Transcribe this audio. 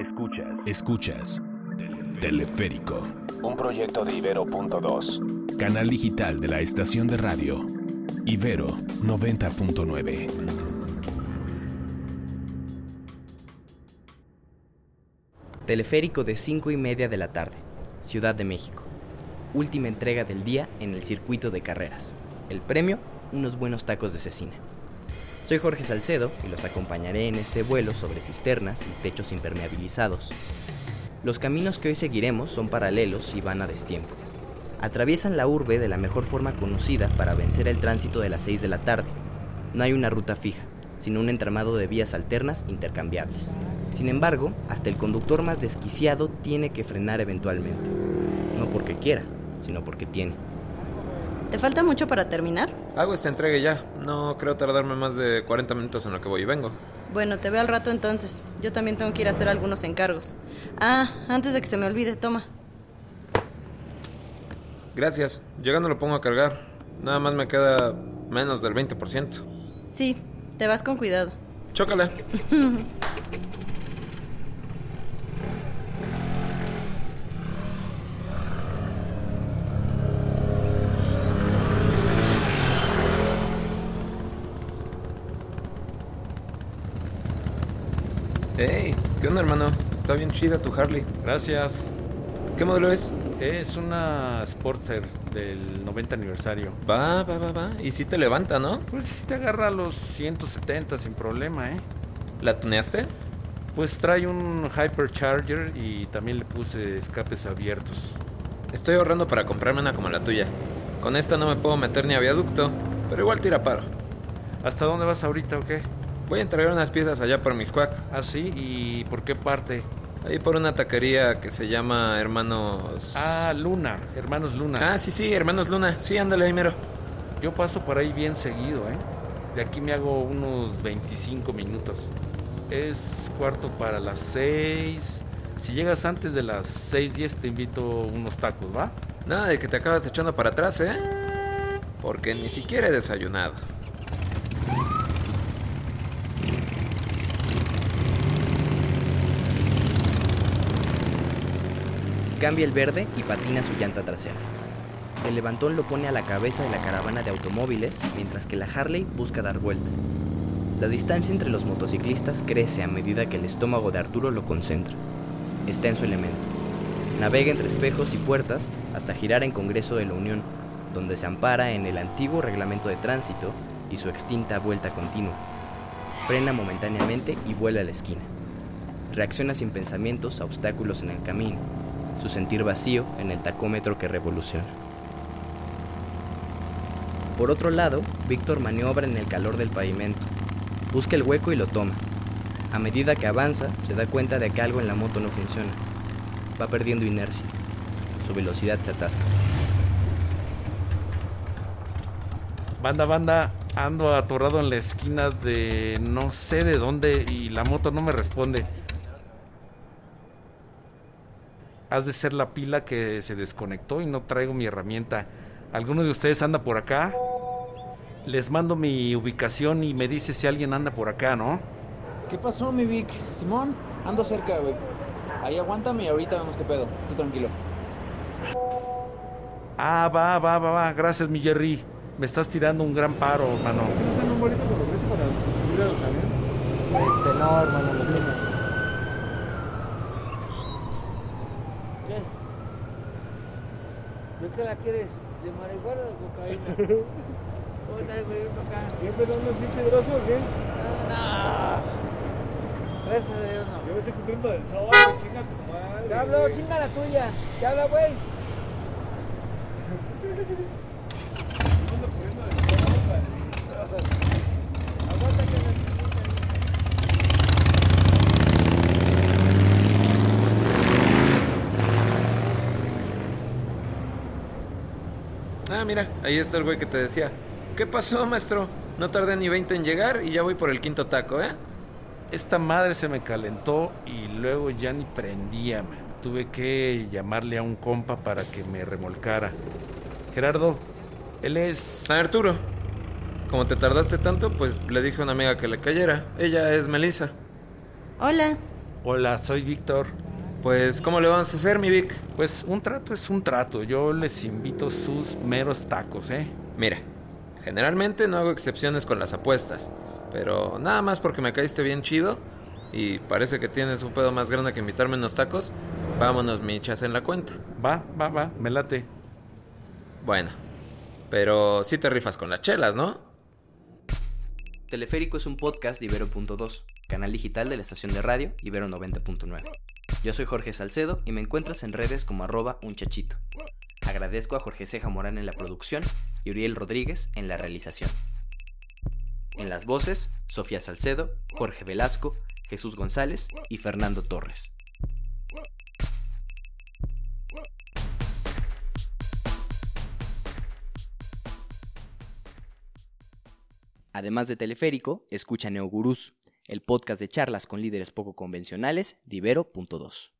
Escuchas. Escuchas. Teleférico. Un proyecto de Ibero.2. Canal digital de la estación de radio. Ibero 90.9. Teleférico de 5 y media de la tarde. Ciudad de México. Última entrega del día en el circuito de carreras. El premio, unos buenos tacos de cecina. Soy Jorge Salcedo y los acompañaré en este vuelo sobre cisternas y techos impermeabilizados. Los caminos que hoy seguiremos son paralelos y van a destiempo. Atraviesan la urbe de la mejor forma conocida para vencer el tránsito de las 6 de la tarde. No hay una ruta fija, sino un entramado de vías alternas intercambiables. Sin embargo, hasta el conductor más desquiciado tiene que frenar eventualmente. No porque quiera, sino porque tiene. ¿Te falta mucho para terminar? Hago esta entrega ya. No creo tardarme más de 40 minutos en lo que voy y vengo. Bueno, te veo al rato entonces. Yo también tengo que ir a hacer algunos encargos. Ah, antes de que se me olvide, toma. Gracias. Llegando lo pongo a cargar. Nada más me queda menos del 20%. Sí, te vas con cuidado. Chócale. Hey, ¿qué onda, hermano? Está bien chida tu Harley. Gracias. ¿Qué modelo es? Es una Sportster del 90 aniversario. Va, va, va, va. Y sí te levanta, ¿no? Pues sí te agarra a los 170 sin problema, ¿eh? ¿La tuneaste? Pues trae un Hypercharger y también le puse escapes abiertos. Estoy ahorrando para comprarme una como la tuya. Con esta no me puedo meter ni a viaducto, pero igual tira paro. ¿Hasta dónde vas ahorita o qué? Voy a entregar unas piezas allá por Miscuac. ¿Ah, sí? ¿Y por qué parte? Ahí por una taquería que se llama Hermanos... Ah, Luna, Hermanos Luna. Ah, sí, sí, Hermanos Luna. Sí, ándale ahí, mero. Yo paso por ahí bien seguido, ¿eh? De aquí me hago unos 25 minutos. Es cuarto para las 6. Si llegas antes de las 6.10 te invito unos tacos, ¿va? Nada de que te acabas echando para atrás, ¿eh? Porque ni siquiera he desayunado. Cambia el verde y patina su llanta trasera. El levantón lo pone a la cabeza de la caravana de automóviles, mientras que la Harley busca dar vuelta. La distancia entre los motociclistas crece a medida que el estómago de Arturo lo concentra. Está en su elemento. Navega entre espejos y puertas hasta girar en Congreso de la Unión, donde se ampara en el antiguo reglamento de tránsito y su extinta vuelta continua. Frena momentáneamente y vuela a la esquina. Reacciona sin pensamientos a obstáculos en el camino, su sentir vacío en el tacómetro que revoluciona. Por otro lado, Víctor maniobra en el calor del pavimento. Busca el hueco y lo toma. A medida que avanza, se da cuenta de que algo en la moto no funciona. Va perdiendo inercia. Su velocidad se atasca. Banda, banda, ando atorado en la esquina de no sé de dónde y la moto no me responde. Has de ser la pila que se desconectó y no traigo mi herramienta. ¿Alguno de ustedes anda por acá? Les mando mi ubicación y me dice si alguien anda por acá, ¿no? ¿Qué pasó, mi Vic? Simón, ando cerca, güey. Ahí aguántame y ahorita vemos qué pedo. Tú tranquilo. Ah, va, va, va, va. Gracias, mi Jerry. Me estás tirando un gran paro, hermano. ¿No un bonito compromiso para subir al camión? Este, no, hermano, lo siento. ¿Qué? ¿De qué la quieres? ¿De marihuana o de cocaína? ¿Cómo estás, güey? Acá. ¿Siempre andas bien piedroso o qué? No. Gracias a Dios, no. Yo me estoy cumpliendo del sol, chinga tu madre. Te hablo, güey. chinga la tuya. Te habla, güey. Yo ando corriendo del sol, padrito. Aguanta que me Ah, mira, ahí está el güey que te decía. ¿Qué pasó, maestro? No tardé ni 20 en llegar y ya voy por el quinto taco, ¿eh? Esta madre se me calentó y luego ya ni prendía, man. Tuve que llamarle a un compa para que me remolcara. Gerardo, él es... A Arturo. Como te tardaste tanto, pues le dije a una amiga que le cayera. Ella es Melissa. Hola, Hola, soy Víctor. Pues, ¿cómo le vamos a hacer, mi Vic? Pues un trato es un trato. Yo les invito sus meros tacos, ¿eh? Mira, generalmente no hago excepciones con las apuestas, pero nada más porque me caíste bien chido y parece que tienes un pedo más grande que invitarme unos tacos, vámonos michas en la cuenta. Va, va, va, me late. Bueno, pero sí te rifas con las chelas, ¿no? Teleférico es un podcast de Ibero.2, canal digital de la estación de radio Ibero 90.9. Yo soy Jorge Salcedo y me encuentras en redes como arroba unchachito. Agradezco a Jorge Ceja Morán en la producción y Uriel Rodríguez en la realización. En las voces, Sofía Salcedo, Jorge Velasco, Jesús González y Fernando Torres. Además de Teleférico, escucha Neogurús, el podcast de charlas con líderes poco convencionales de Ibero.2.